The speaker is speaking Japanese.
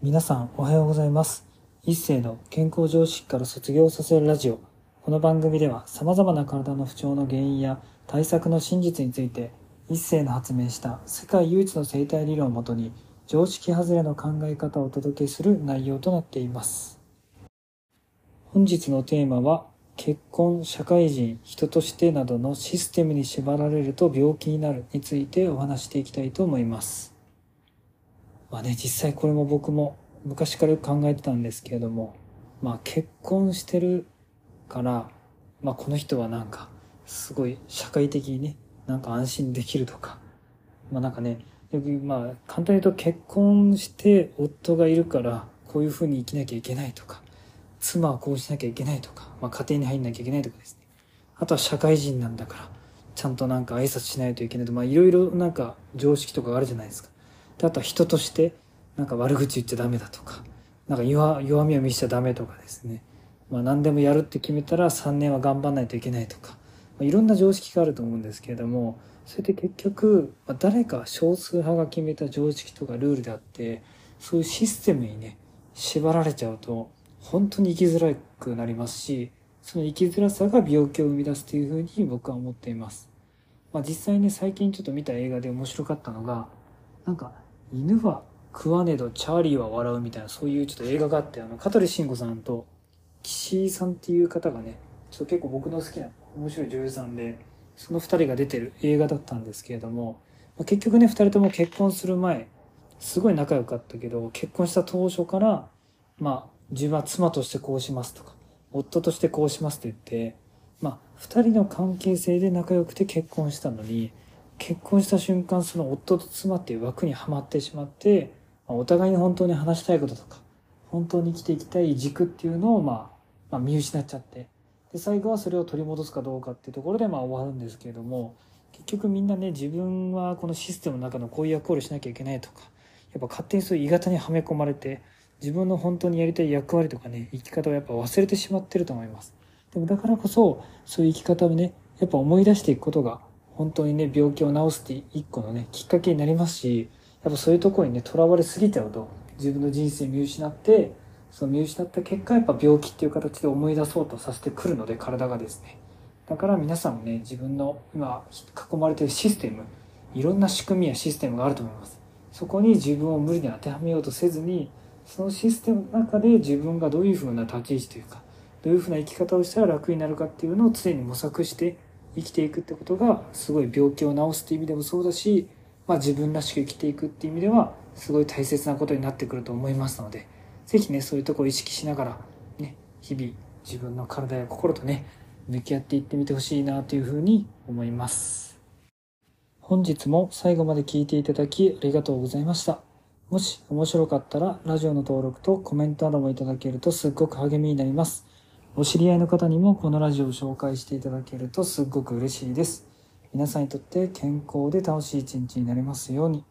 皆さんおはようございます。一世の健康常識から卒業させるラジオ。この番組では様々な体の不調の原因や対策の真実について、一世の発明した世界唯一の生態理論をもとに、常識外れの考え方をお届けする内容となっています。本日のテーマは、結婚、社会人、人としてなどのシステムに縛られると病気になるについてお話していきたいと思います。まあね、実際これも僕も昔からよく考えてたんですけれども、まあ結婚してるから、まあこの人はなんか、すごい社会的にね、なんか安心できるとか、まあなんかね、よくまあ簡単に言うと結婚して夫がいるから、こういう風に生きなきゃいけないとか、妻はこうしなきゃいけないとか、まあ家庭に入んなきゃいけないとかですね。あとは社会人なんだから、ちゃんとなんか挨拶しないといけないとか、まあいろいろなんか常識とかがあるじゃないですか。であとは人としてなんか悪口言っちゃダメだとかなんか弱弱みを見せちゃダメとかですね、まあ、何でもやるって決めたら3年は頑張んないといけないとか、まあ、いろんな常識があると思うんですけれどもそれって結局、まあ、誰か少数派が決めた常識とかルールであってそういうシステムにね縛られちゃうと本当に生きづらくなりますしその生きづらさが病気を生み出すというふうに僕は思っています。まあ、実際ね最近ちょっと見た映画で面白かったのがなんか犬は食わねどチャーリーは笑うみたいなそういうちょっと映画があってあの香取慎吾さんと岸井さんっていう方がねちょっと結構僕の好きな面白い女優さんでその2人が出てる映画だったんですけれども、まあ、結局ね2人とも結婚する前すごい仲良かったけど結婚した当初からまあ自分は妻としてこうしますとか夫としてこうしますと言ってまあ2人の関係性で仲良くて結婚したのに結婚した瞬間その夫と妻っていう枠にはまってしまって、まあ、お互いに本当に話したいこととか本当に生きていきたい軸っていうのを、まあ、まあ見失っちゃって。で最後はそれを取り戻すかどうかっていうところでまあ終わるんですけれども結局みんなね自分はこのシステムの中のこういう役割をしなきゃいけないとかやっぱ勝手にそういう鋳型にはめ込まれて自分の本当にやりたい役割とかね生き方をやっぱ忘れてしまってると思います。でもだからこそそういう生き方をねやっぱ思い出していくことが本当にね病気を治すって一個のねきっかけになりますしやっぱそういうところにねとらわれすぎちゃう？と自分の人生見失ってその見失った結果やっぱ病気っていう形で思い出そうとさせてくるので体がですね。だから皆さんもね自分の今囲まれてるシステムいろんな仕組みやシステムがあると思います。そこに自分を無理に当てはめようとせずにそのシステムの中で自分がどういうふうな立ち位置というかどういうふうな生き方をしたら楽になるかっていうのを常に模索して生きていくってことがすごい病気を治すっていう意味でもそうだし、まあ、自分らしく生きていくっていう意味ではすごい大切なことになってくると思いますので是非ねそういうとこを意識しながらね日々自分の体や心とね向き合っていってみてほしいなというふうに思います。本日も最後まで聞いていただきありがとうございました。もし面白かったらラジオの登録とコメントなどもいただけるとすっごく励みになります。お知り合いの方にもこのラジオを紹介していただけるとすっごく嬉しいです。皆さんにとって健康で楽しい一日になりますように。